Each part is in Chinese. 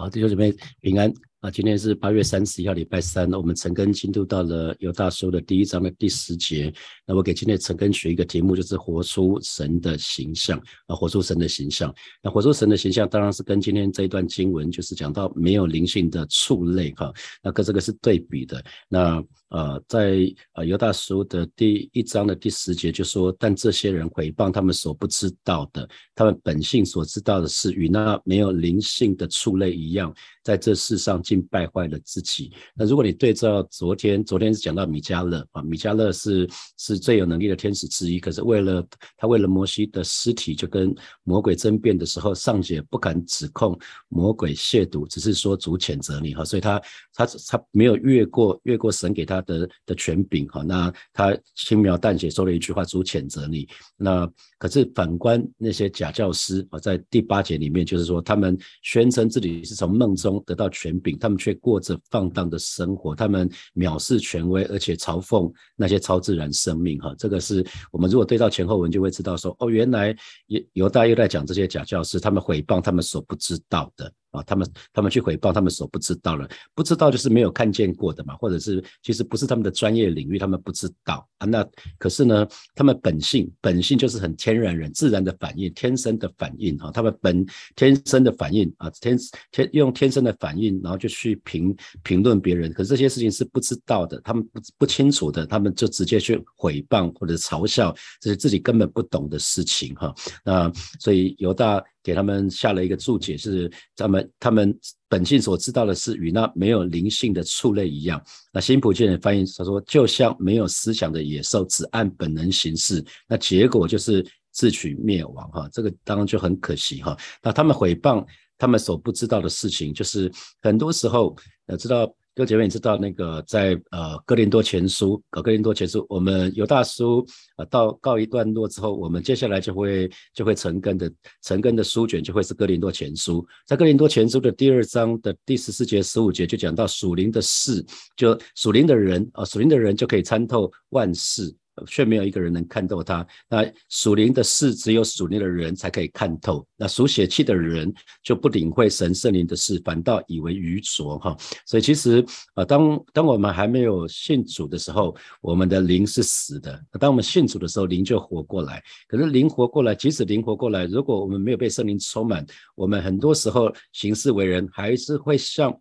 好，弟兄姊妹平安。啊！今天是八月三十一号，礼拜三。我们陈根进度到了犹大书的第一章的第十节。那我给今天陈根取一个题目，就是活出神的形象啊，活出神的形象。那活出神的形象，当然是跟今天这一段经文，就是讲到没有灵性的畜类哈。那跟这个是对比的。那呃，在呃犹大书的第一章的第十节就说，但这些人毁谤他们所不知道的，他们本性所知道的是与那没有灵性的畜类一样，在这世上竟败坏了自己。那如果你对照昨天，昨天是讲到米迦勒啊，米迦勒是是最有能力的天使之一，可是为了他为了摩西的尸体就跟魔鬼争辩的时候，上姐不敢指控魔鬼亵渎，只是说主谴责你哈，所以他他他没有越过越过神给他。的的权柄哈，那他轻描淡写说了一句话，主谴责你。那可是反观那些假教师啊，在第八节里面就是说，他们宣称自己是从梦中得到权柄，他们却过着放荡的生活，他们藐视权威，而且嘲讽那些超自然生命哈。这个是我们如果对照前后文就会知道说，哦，原来犹犹大又在讲这些假教师，他们诽谤他们所不知道的。啊，他们他们去回报他们所不知道了，不知道就是没有看见过的嘛，或者是其实不是他们的专业领域，他们不知道啊。那可是呢，他们本性本性就是很天然人自然的反应，天生的反应哈。他们本天生的反应啊，天天用天生的反应，然后就去评评论别人。可是这些事情是不知道的，他们不不清楚的，他们就直接去毁谤或者嘲笑这些自己根本不懂的事情哈。那所以犹大。给他们下了一个注解，是他们他们本性所知道的是与那没有灵性的畜类一样。那新普健的翻译他说，就像没有思想的野兽，只按本能行事，那结果就是自取灭亡哈。这个当然就很可惜哈。那他们毁谤他们所不知道的事情，就是很多时候呃知道。各位姐妹，你知道那个在呃哥林多前书，搞哥林多前书，我们犹大书呃到告一段落之后，我们接下来就会就会成根的成根的书卷就会是哥林多前书，在哥林多前书的第二章的第十四节十五节就讲到属灵的事，就属灵的人啊，属灵的人就可以参透万事。却没有一个人能看透他。那属灵的事，只有属灵的人才可以看透。那属血气的人就不领会神圣灵的事，反倒以为愚拙哈。所以其实啊，当当我们还没有信主的时候，我们的灵是死的；当我们信主的时候，灵就活过来。可是灵活过来，即使灵活过来，如果我们没有被圣灵充满，我们很多时候行事为人还是会像。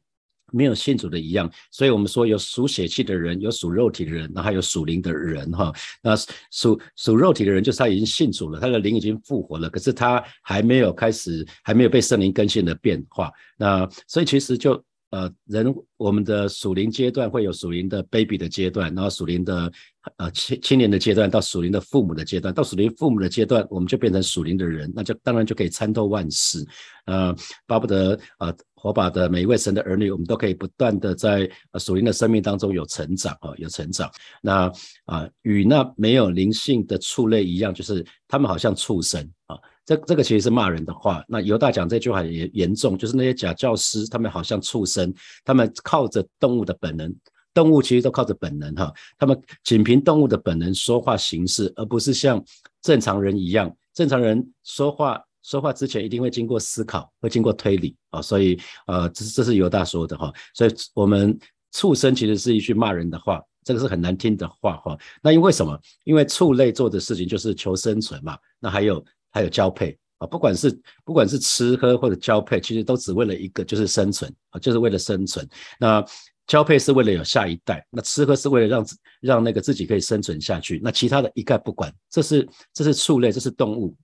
没有信主的一样，所以我们说有属血气的人，有属肉体的人，然后还有属灵的人哈。那属属肉体的人，就是他已经信主了，他的灵已经复活了，可是他还没有开始，还没有被圣灵更新的变化。那所以其实就呃人我们的属灵阶段会有属灵的 baby 的阶段，然后属灵的呃青青年的阶段，到属灵的父母的阶段，到属灵父母的阶段，我们就变成属灵的人，那就当然就可以参透万事，呃，巴不得呃。火把的每一位神的儿女，我们都可以不断的在属灵的生命当中有成长啊，有成长。那啊，与那没有灵性的畜类一样，就是他们好像畜生啊。这这个其实是骂人的话。那犹大讲这句话也严重，就是那些假教师，他们好像畜生，他们靠着动物的本能，动物其实都靠着本能哈，他们仅凭动物的本能说话行事，而不是像正常人一样，正常人说话。说话之前一定会经过思考，会经过推理啊，所以呃，这是这是犹大说的哈，所以我们畜生其实是一句骂人的话，这个是很难听的话哈。那因为什么？因为畜类做的事情就是求生存嘛。那还有还有交配啊，不管是不管是吃喝或者交配，其实都只为了一个，就是生存啊，就是为了生存。那交配是为了有下一代，那吃喝是为了让让那个自己可以生存下去。那其他的一概不管，这是这是畜类，这是动物。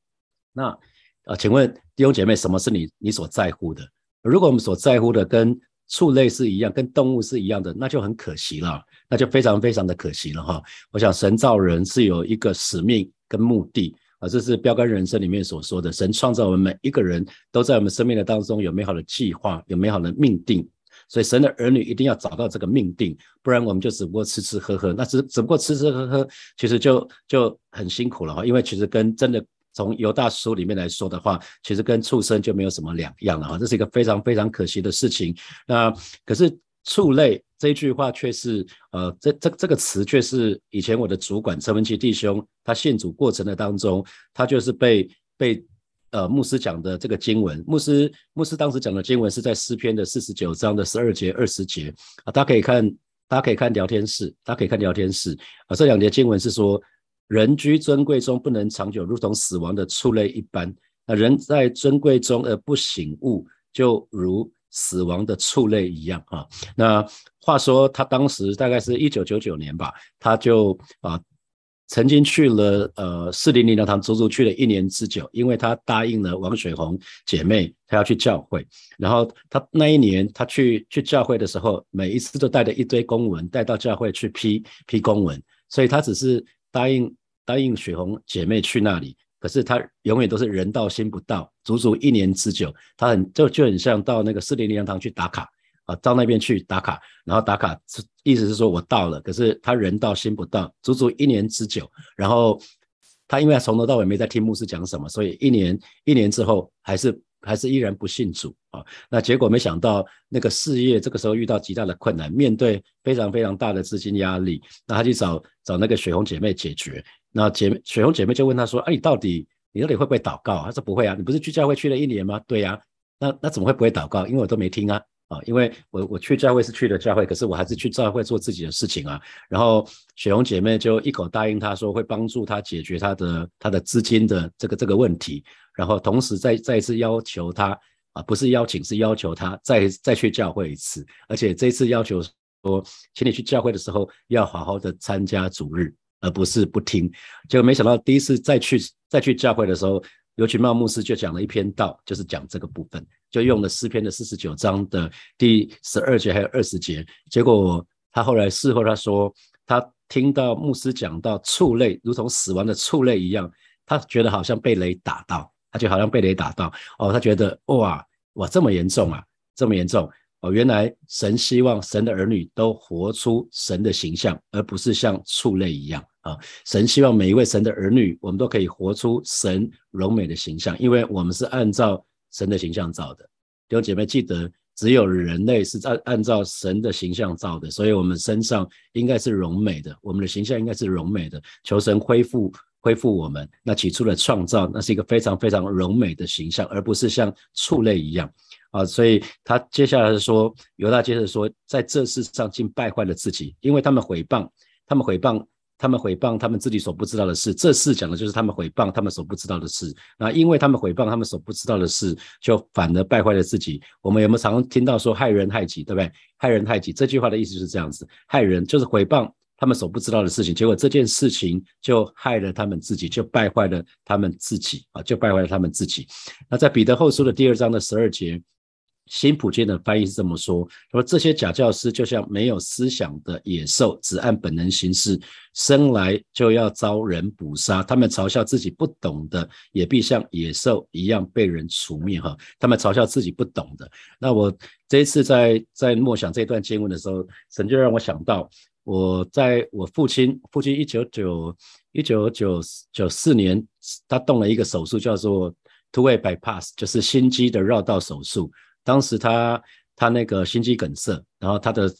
那啊，请问弟兄姐妹，什么是你你所在乎的？如果我们所在乎的跟畜类是一样，跟动物是一样的，那就很可惜了，那就非常非常的可惜了哈。我想神造人是有一个使命跟目的啊，这是标杆人生里面所说的，神创造我们每一个人都在我们生命的当中有美好的计划，有美好的命定，所以神的儿女一定要找到这个命定，不然我们就只不过吃吃喝喝，那只只不过吃吃喝喝，其实就就很辛苦了哈，因为其实跟真的。从犹大书里面来说的话，其实跟畜生就没有什么两样了哈，这是一个非常非常可惜的事情。那可是畜类这一句话却是，呃，这这这个词却是以前我的主管陈文琪弟兄他信主过程的当中，他就是被被呃牧师讲的这个经文，牧师牧师当时讲的经文是在诗篇的四十九章的十二节二十节。啊，大家可以看，大家可以看聊天室，大家可以看聊天室。啊，这两节经文是说，人居尊贵中不能长久，如同死亡的畜类一般。那人在尊贵中而不醒悟，就如死亡的畜类一样啊。那话说他当时大概是一九九九年吧，他就啊。曾经去了呃四零零疗堂，足足去了一年之久，因为他答应了王雪红姐妹，她要去教会。然后他那一年他去去教会的时候，每一次都带着一堆公文带到教会去批批公文，所以他只是答应答应雪红姐妹去那里，可是她永远都是人到心不到，足足一年之久，她很就就很像到那个四零零堂去打卡。啊，到那边去打卡，然后打卡意思是说我到了，可是她人到心不到，足足一年之久。然后他因为从头到尾没在听牧师讲什么，所以一年一年之后还是还是依然不信主啊。那结果没想到那个事业这个时候遇到极大的困难，面对非常非常大的资金压力，那他去找找那个雪红姐妹解决。那姐雪红姐妹就问他说：“啊，你到底你到底会不会祷告？”他说：“不会啊，你不是去教会去了一年吗？”对呀，那那怎么会不会祷告？因为我都没听啊。啊，因为我我去教会是去了教会，可是我还是去教会做自己的事情啊。然后雪红姐妹就一口答应他说会帮助他解决他的他的资金的这个这个问题，然后同时再再一次要求他啊，不是邀请是要求他再再去教会一次，而且这次要求说，请你去教会的时候要好好的参加主日，而不是不听。结果没想到第一次再去再去教会的时候。尤其茂牧师就讲了一篇道，就是讲这个部分，就用了诗篇的四十九章的第十二节还有二十节。结果他后来事后他说，他听到牧师讲到畜类如同死亡的畜类一样，他觉得好像被雷打到，他就好像被雷打到哦，他觉得哇哇这么严重啊，这么严重哦，原来神希望神的儿女都活出神的形象，而不是像畜类一样。啊，神希望每一位神的儿女，我们都可以活出神荣美的形象，因为我们是按照神的形象造的。弟兄姐妹，记得只有人类是按按照神的形象造的，所以我们身上应该是荣美的，我们的形象应该是荣美的。求神恢复恢复我们。那起初的创造，那是一个非常非常荣美的形象，而不是像畜类一样啊。所以他接下来说，犹大接着说，在这世上竟败坏了自己，因为他们毁谤，他们毁谤。他们毁谤他们自己所不知道的事，这事讲的就是他们毁谤他们所不知道的事。那因为他们毁谤他们所不知道的事，就反而败坏了自己。我们有没有常常听到说害人害己，对不对？害人害己这句话的意思就是这样子，害人就是毁谤他们所不知道的事情，结果这件事情就害了他们自己，就败坏了他们自己啊，就败坏了他们自己。那在彼得后书的第二章的十二节。新普京的翻译是这么说：说这些假教师就像没有思想的野兽，只按本能行事，生来就要遭人捕杀。他们嘲笑自己不懂的，也必像野兽一样被人除灭。哈，他们嘲笑自己不懂的。那我这一次在在默想这段经文的时候，神就让我想到，我在我父亲父亲一九九一九九九四年，他动了一个手术，叫做 two-way bypass，就是心肌的绕道手术。当时他他那个心肌梗塞，然后他的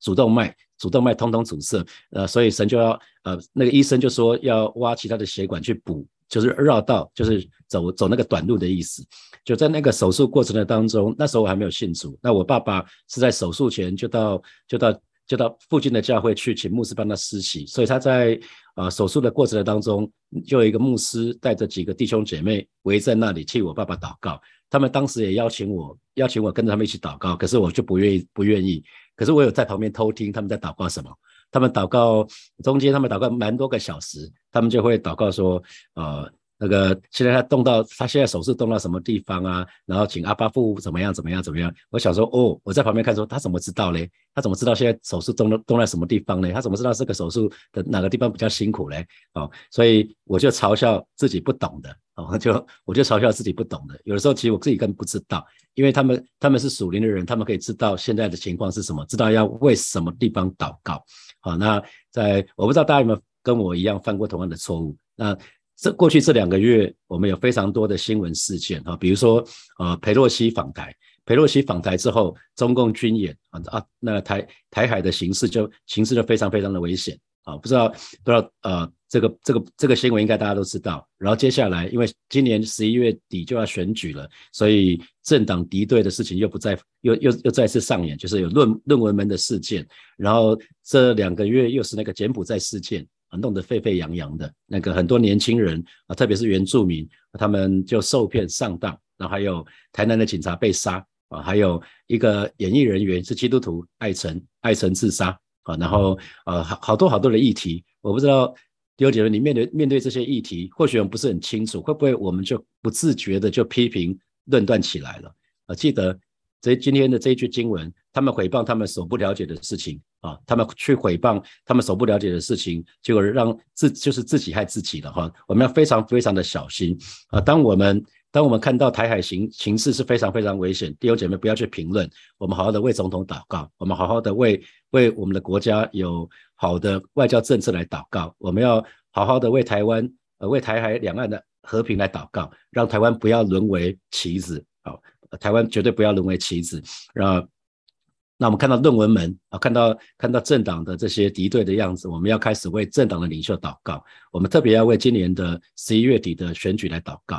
主动脉主动脉通通阻塞，呃，所以神就要呃那个医生就说要挖其他的血管去补，就是绕道，就是走走那个短路的意思。就在那个手术过程的当中，那时候我还没有信主，那我爸爸是在手术前就到就到就到附近的教会去请牧师帮他施洗，所以他在啊手术的过程当中，就有一个牧师带着几个弟兄姐妹围在那里替我爸爸祷告。他们当时也邀请我，邀请我跟着他们一起祷告，可是我就不愿意，不愿意。可是我有在旁边偷听他们在祷告什么。他们祷告中间，他们祷告蛮多个小时，他们就会祷告说，呃。那个现在他动到他现在手是动到什么地方啊？然后请阿巴父怎么样怎么样怎么样？我想说哦，我在旁边看说他怎么知道嘞？他怎么知道现在手术动了动在什么地方呢？他怎么知道这个手术的哪个地方比较辛苦嘞？哦，所以我就嘲笑自己不懂的哦，就我就嘲笑自己不懂的。有的时候其实我自己根本不知道，因为他们他们是属灵的人，他们可以知道现在的情况是什么，知道要为什么地方祷告。好，那在我不知道大家有没有跟我一样犯过同样的错误？那。这过去这两个月，我们有非常多的新闻事件啊，比如说，呃，佩洛西访台，佩洛西访台之后，中共军演啊啊，那台台海的形势就形势就非常非常的危险啊，不知道不知道呃，这个这个这个新闻应该大家都知道。然后接下来，因为今年十一月底就要选举了，所以政党敌对的事情又不再又又又再次上演，就是有论论文门的事件。然后这两个月又是那个柬埔寨事件啊，弄得沸沸扬扬的。那个很多年轻人啊，特别是原住民，他们就受骗上当。然后还有台南的警察被杀啊，还有一个演艺人员是基督徒艾辰艾辰自杀。啊，然后呃，好好多好多的议题，我不知道弟兄姐，你面对面对这些议题，或许我们不是很清楚，会不会我们就不自觉的就批评论断起来了？啊，记得这今天的这一句经文，他们诽谤他们所不了解的事情啊，他们去诽谤他们所不了解的事情，结果让自就是自己害自己了哈。我们要非常非常的小心啊，当我们。当我们看到台海形形势是非常非常危险，弟兄姐妹不要去评论，我们好好的为总统祷告，我们好好的为为我们的国家有好的外交政策来祷告，我们要好好的为台湾呃为台海两岸的和平来祷告，让台湾不要沦为棋子，好，台湾绝对不要沦为棋子。让那我们看到论文门啊，看到看到政党的这些敌对的样子，我们要开始为政党的领袖祷告，我们特别要为今年的十一月底的选举来祷告。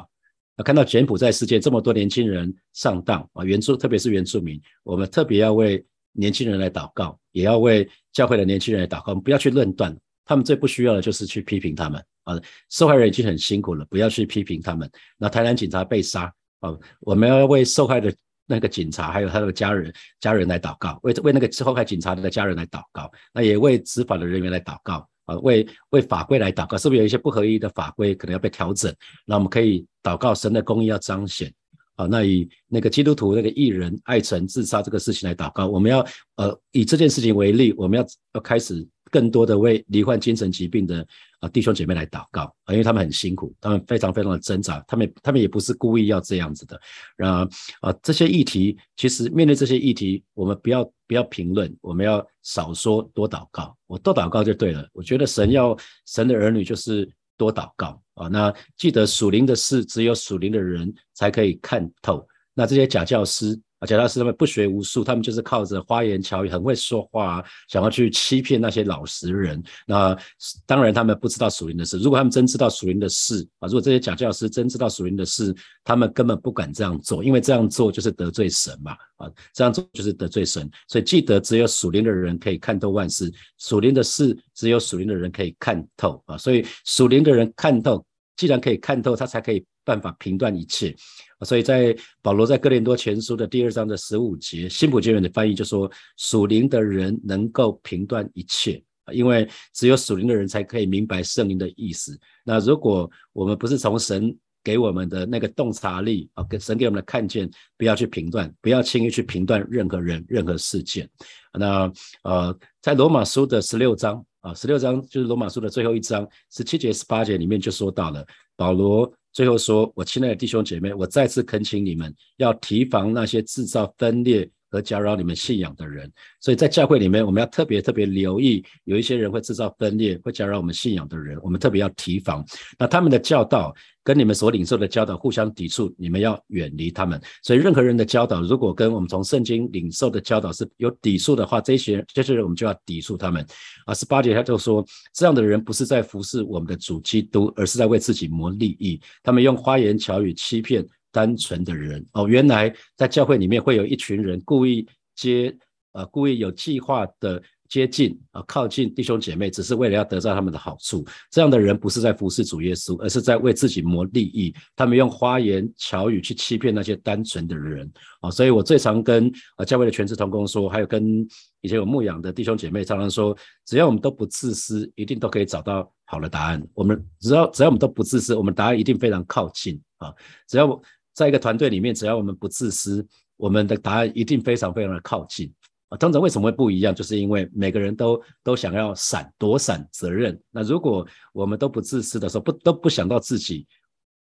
啊，看到柬埔寨事件这么多年轻人上当啊，原住特别是原住民，我们特别要为年轻人来祷告，也要为教会的年轻人来祷告。我们不要去论断，他们最不需要的就是去批评他们啊。受害人已经很辛苦了，不要去批评他们。那台南警察被杀啊，我们要为受害的那个警察还有他的家人家人来祷告，为为那个受害警察的家人来祷告，那也为执法的人员来祷告。啊，为为法规来祷告，是不是有一些不合一的法规可能要被调整？那我们可以祷告神的公义要彰显。啊，那以那个基督徒那个艺人爱臣自杀这个事情来祷告，我们要呃以这件事情为例，我们要要开始。更多的为罹患精神疾病的啊弟兄姐妹来祷告啊，因为他们很辛苦，他们非常非常的挣扎，他们他们也不是故意要这样子的。然而啊，这些议题其实面对这些议题，我们不要不要评论，我们要少说多祷告。我多祷告就对了。我觉得神要神的儿女就是多祷告啊。那记得属灵的事，只有属灵的人才可以看透。那这些假教师。假教师他们不学无术，他们就是靠着花言巧语，很会说话，想要去欺骗那些老实人。那当然，他们不知道属灵的事。如果他们真知道属灵的事啊，如果这些假教师真知道属灵的事，他们根本不敢这样做，因为这样做就是得罪神嘛。啊，这样做就是得罪神。所以记得，只有属灵的人可以看透万事，属灵的事只有属灵的人可以看透啊。所以属灵的人看透，既然可以看透，他才可以办法评断一切。所以在保罗在哥林多前书的第二章的十五节，新普金人的翻译就说：属灵的人能够评断一切因为只有属灵的人才可以明白圣灵的意思。那如果我们不是从神给我们的那个洞察力啊，给神给我们的看见，不要去评断，不要轻易去评断任何人、任何事件。那呃，在罗马书的十六章啊，十六章就是罗马书的最后一章，十七节、十八节里面就说到了保罗。最后说，我亲爱的弟兄姐妹，我再次恳请你们要提防那些制造分裂和搅扰你们信仰的人。所以在教会里面，我们要特别特别留意，有一些人会制造分裂，会搅扰我们信仰的人，我们特别要提防。那他们的教导。跟你们所领受的教导互相抵触，你们要远离他们。所以，任何人的教导，如果跟我们从圣经领受的教导是有抵触的话，这些这些人我们就要抵触他们。啊，十八节他就说，这样的人不是在服侍我们的主基督，而是在为自己谋利益。他们用花言巧语欺骗单纯的人。哦，原来在教会里面会有一群人故意接，呃，故意有计划的。接近啊，靠近弟兄姐妹，只是为了要得到他们的好处。这样的人不是在服侍主耶稣，而是在为自己谋利益。他们用花言巧语去欺骗那些单纯的人啊。所以我最常跟啊教会的全职同工说，还有跟以前有牧养的弟兄姐妹常常说，只要我们都不自私，一定都可以找到好的答案。我们只要只要我们都不自私，我们答案一定非常靠近啊。只要在一个团队里面，只要我们不自私，我们的答案一定非常非常的靠近。啊通常为什么会不一样？就是因为每个人都都想要闪躲闪责任。那如果我们都不自私的时候，不都不想到自己，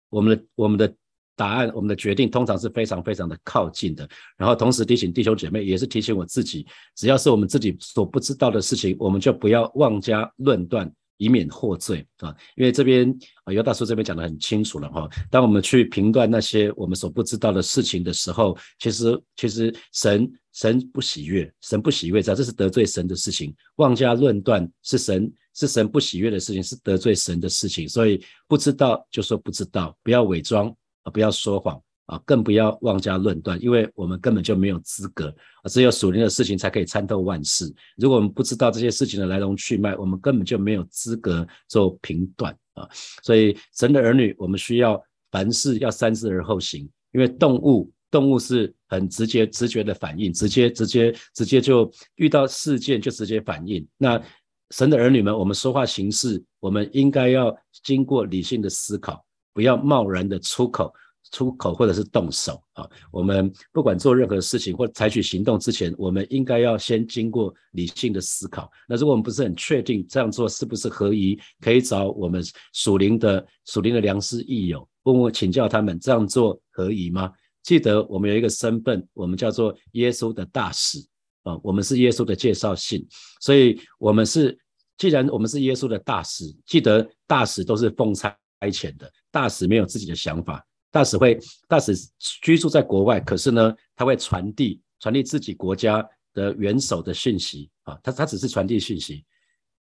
我们的我们的答案，我们的决定，通常是非常非常的靠近的。然后同时提醒弟兄姐妹，也是提醒我自己，只要是我们自己所不知道的事情，我们就不要妄加论断。以免获罪啊！因为这边啊，尤大叔这边讲的很清楚了哈。当我们去评断那些我们所不知道的事情的时候，其实其实神神不喜悦，神不喜悦，这这是得罪神的事情。妄加论断是神是神不喜悦的事情，是得罪神的事情。所以不知道就说不知道，不要伪装啊，不要说谎啊，更不要妄加论断，因为我们根本就没有资格。只有属灵的事情才可以参透万事。如果我们不知道这些事情的来龙去脉，我们根本就没有资格做评断啊。所以神的儿女，我们需要凡事要三思而后行，因为动物。动物是很直接、直觉的反应，直接、直接、直接就遇到事件就直接反应。那神的儿女们，我们说话行事，我们应该要经过理性的思考，不要贸然的出口、出口或者是动手啊。我们不管做任何事情或采取行动之前，我们应该要先经过理性的思考。那如果我们不是很确定这样做是不是合宜，可以找我们属灵的属灵的良师益友，问问请教他们这样做可以吗？记得我们有一个身份，我们叫做耶稣的大使啊，我们是耶稣的介绍信，所以我们是，既然我们是耶稣的大使，记得大使都是奉差遣的，大使没有自己的想法，大使会，大使居住在国外，可是呢，他会传递传递自己国家的元首的讯息啊，他他只是传递讯息，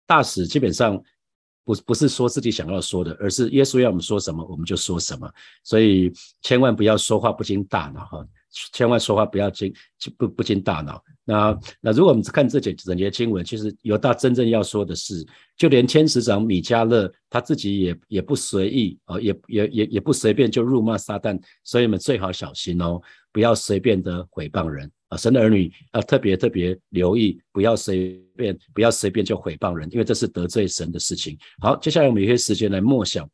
大使基本上。不不是说自己想要说的，而是耶稣要我们说什么，我们就说什么。所以千万不要说话不经大脑哈，千万说话不要经不不经大脑。那那如果我们看这节整节经文，其实犹大真正要说的是，就连天使长米迦勒他自己也也不随意啊，也也也也不随便就辱骂撒旦，所以你们最好小心哦，不要随便的毁谤人。啊，神的儿女要特别特别留意，不要随便，不要随便就毁谤人，因为这是得罪神的事情。好，接下来我们有些时间来默想，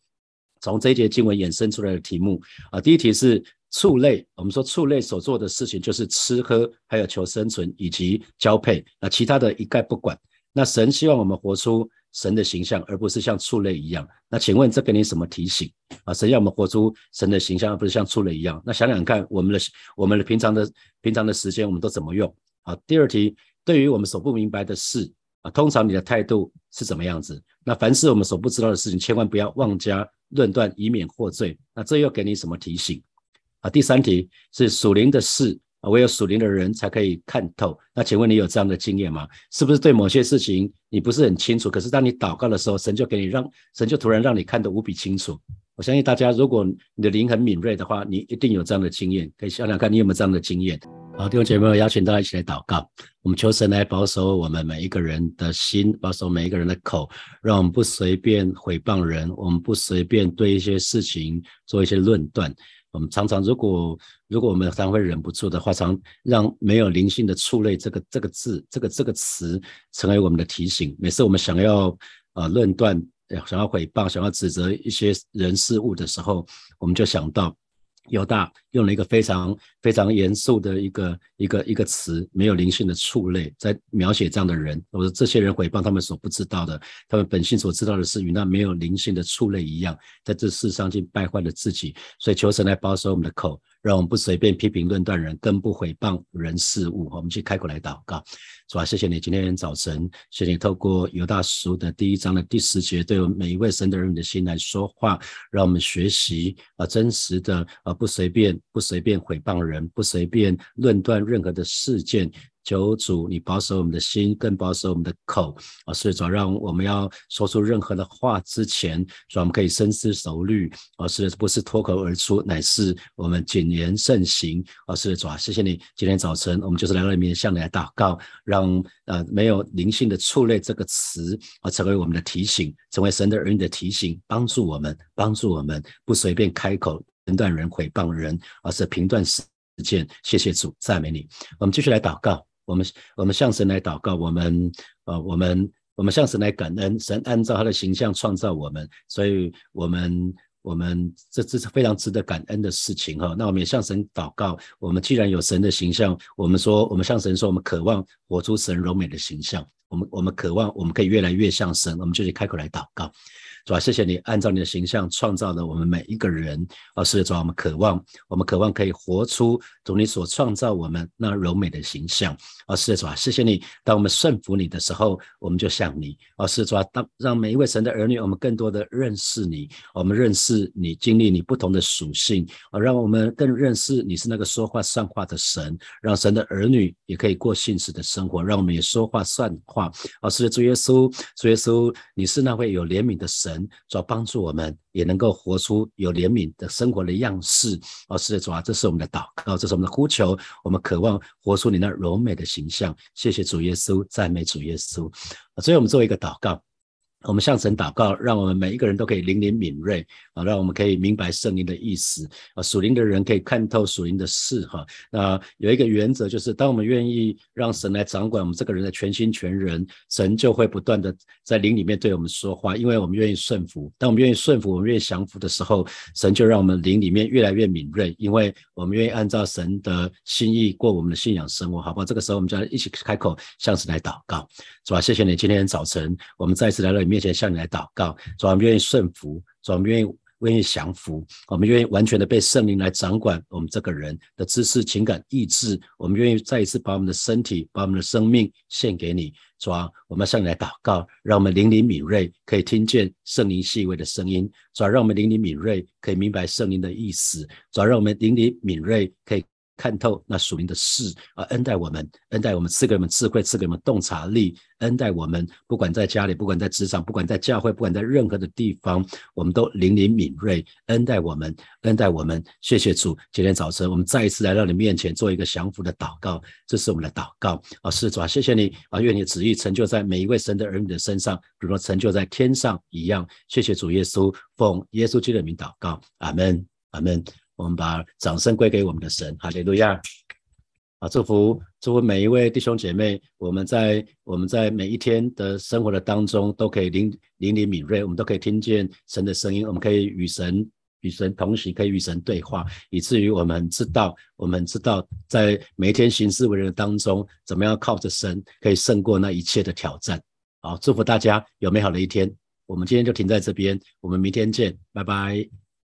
从这一节经文衍生出来的题目啊，第一题是畜类，我们说畜类所做的事情就是吃喝，还有求生存以及交配，那其他的一概不管。那神希望我们活出。神的形象，而不是像畜类一样。那请问这给你什么提醒啊？神要我们活出神的形象，而不是像畜类一样。那想想看，我们的我们的平常的平常的时间，我们都怎么用啊？第二题，对于我们所不明白的事啊，通常你的态度是怎么样子？那凡是我们所不知道的事情，千万不要妄加论断，以免获罪。那这又给你什么提醒啊？第三题是属灵的事。唯有属灵的人才可以看透。那请问你有这样的经验吗？是不是对某些事情你不是很清楚？可是当你祷告的时候，神就给你让神就突然让你看得无比清楚。我相信大家，如果你的灵很敏锐的话，你一定有这样的经验。可以想想看你有没有这样的经验。好，弟兄姐妹，邀请大家一起来祷告。我们求神来保守我们每一个人的心，保守每一个人的口，让我们不随便毁谤人，我们不随便对一些事情做一些论断。我们常常，如果如果我们常会忍不住的话，常让没有灵性的触类这个这个字，这个这个词成为我们的提醒。每次我们想要呃论断、想要诽谤、想要指责一些人事物的时候，我们就想到。犹大用了一个非常非常严肃的一个一个一个词，没有灵性的畜类，在描写这样的人。我说这些人诽谤他们所不知道的，他们本性所知道的事，与那没有灵性的畜类一样，在这世上竟败坏了自己。所以求神来保守我们的口。让我们不随便批评论断人，更不毁谤人事物。我们去开口来祷告，主啊，谢谢你今天早晨，谢谢你透过犹大书的第一章的第十节，对我们每一位神的人的心来说话，让我们学习啊，真实的啊，不随便不随便诽谤人，人不随便论断任何的事件。求主，你保守我们的心，更保守我们的口啊！是主，让我们要说出任何的话之前，主我们可以深思熟虑啊！是不是脱口而出，乃是我们谨言慎行啊！是主，谢谢你，今天早晨我们就是来到你面向你来祷告，让呃没有灵性的畜类这个词啊，成为我们的提醒，成为神的儿女的提醒，帮助我们，帮助我们不随便开口评断人、诽谤人，而是评断事见。谢谢主，赞美你。我们继续来祷告。我们我们向神来祷告，我们呃我们我们向神来感恩，神按照他的形象创造我们，所以我们我们这这是非常值得感恩的事情哈。那我们也向神祷告，我们既然有神的形象，我们说我们向神说，我们渴望活出神柔美的形象，我们我们渴望我们可以越来越像神，我们就去开口来祷告。主啊，谢谢你按照你的形象创造了我们每一个人。啊，是的主啊，我们渴望，我们渴望可以活出主你所创造我们那柔美的形象。啊，是的主啊，谢谢你，当我们顺服你的时候，我们就像你。啊，是的主啊，当让每一位神的儿女，我们更多的认识你，我们认识你，经历你不同的属性。啊，让我们更认识你是那个说话算话的神，让神的儿女也可以过信实的生活，让我们也说话算话。啊，是主耶稣，主耶稣，你是那位有怜悯的神，主要帮助我们。也能够活出有怜悯的生活的样式，哦，是的，主啊，这是我们的祷告，这是我们的呼求，我们渴望活出你那柔美的形象。谢谢主耶稣，赞美主耶稣。所以我们做一个祷告。我们向神祷告，让我们每一个人都可以灵灵敏锐啊，让我们可以明白圣灵的意思啊。属灵的人可以看透属灵的事哈。那有一个原则就是，当我们愿意让神来掌管我们这个人的全心全人，神就会不断的在灵里面对我们说话，因为我们愿意顺服。当我们愿意顺服，我们愿意降服的时候，神就让我们灵里面越来越敏锐，因为我们愿意按照神的心意过我们的信仰生活，好不好？这个时候我们就要一起开口向神来祷告，是吧？谢谢你，今天早晨我们再次来到你面面前向你来祷告，主，我们愿意顺服，主，我们愿意愿意降服，我们愿意完全的被圣灵来掌管我们这个人的知识、情感、意志。我们愿意再一次把我们的身体、把我们的生命献给你，主啊，我们向你来祷告，让我们灵灵敏锐，可以听见圣灵细微的声音，主啊，让我们灵灵敏锐，可以明白圣灵的意思，主啊，让我们灵灵敏锐，可以。看透那属灵的事啊，恩待我们，恩待我们，赐给我们智慧，赐给我们洞察力，恩待我们。不管在家里，不管在职场，不管在教会，不管在任何的地方，我们都灵灵敏锐，恩待我们，恩待我们。谢谢主，今天早晨我们再一次来到你面前，做一个降服的祷告。这是我们的祷告啊，是主啊，谢谢你啊，愿你的旨意成就在每一位神的儿女的身上，如同成就在天上一样。谢谢主耶稣，奉耶稣基督的名祷告，阿门，阿门。我们把掌声归给我们的神，哈利路亚！啊，祝福祝福每一位弟兄姐妹，我们在我们在每一天的生活的当中，都可以灵灵灵敏锐，我们都可以听见神的声音，我们可以与神与神同行，可以与神对话，以至于我们知道，我们知道在每一天行事为人当中，怎么样靠着神可以胜过那一切的挑战。好，祝福大家有美好的一天。我们今天就停在这边，我们明天见，拜拜。